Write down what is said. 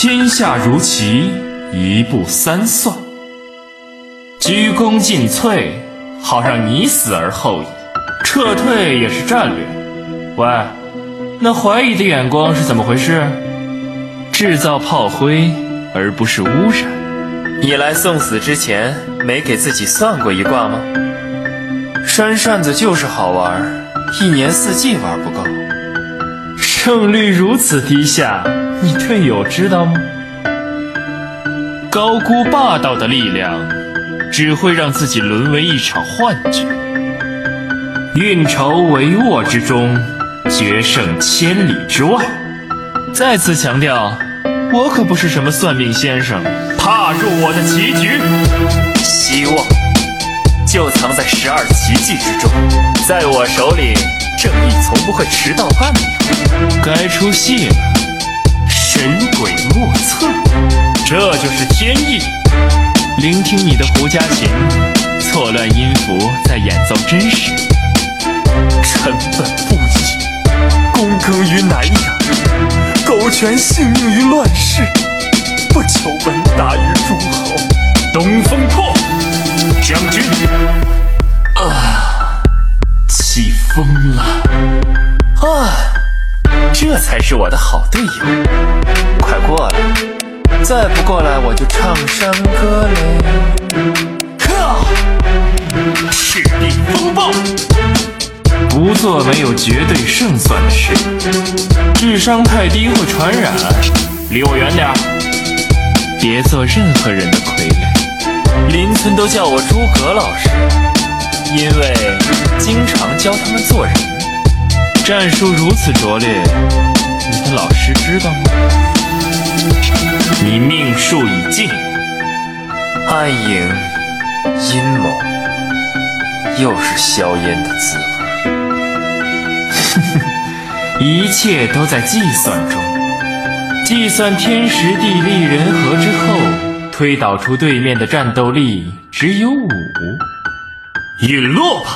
天下如棋，一步三算。鞠躬尽瘁，好让你死而后已；撤退也是战略。喂，那怀疑的眼光是怎么回事？制造炮灰，而不是污染。你来送死之前，没给自己算过一卦吗？扇扇子就是好玩，一年四季玩不够。胜率如此低下，你队友知道吗？高估霸道的力量，只会让自己沦为一场幻觉。运筹帷幄之中，决胜千里之外。再次强调，我可不是什么算命先生，踏入我的棋局。希望就藏在十二奇迹之中，在我手里，正义从不会迟到半秒。该出戏了，神鬼莫测，这就是天意。聆听你的胡笳琴，错乱音符在演奏真实。臣本不义，躬耕于南阳，苟全性命于乱世，不求闻达于诸侯。啊。这才是我的好队友，快过来！再不过来，我就唱山歌嘞！呵，赤壁风暴，不做没有绝对胜算的事，智商太低会传染，离我远点别做任何人的傀儡。邻村都叫我诸葛老师，因为经常教他们做人。战术如此拙劣，你的老师知道吗？你命数已尽，暗影阴谋，又是硝烟的滋味。哼哼，一切都在计算中，计算天时地利人和之后，推导出对面的战斗力只有五，陨落吧！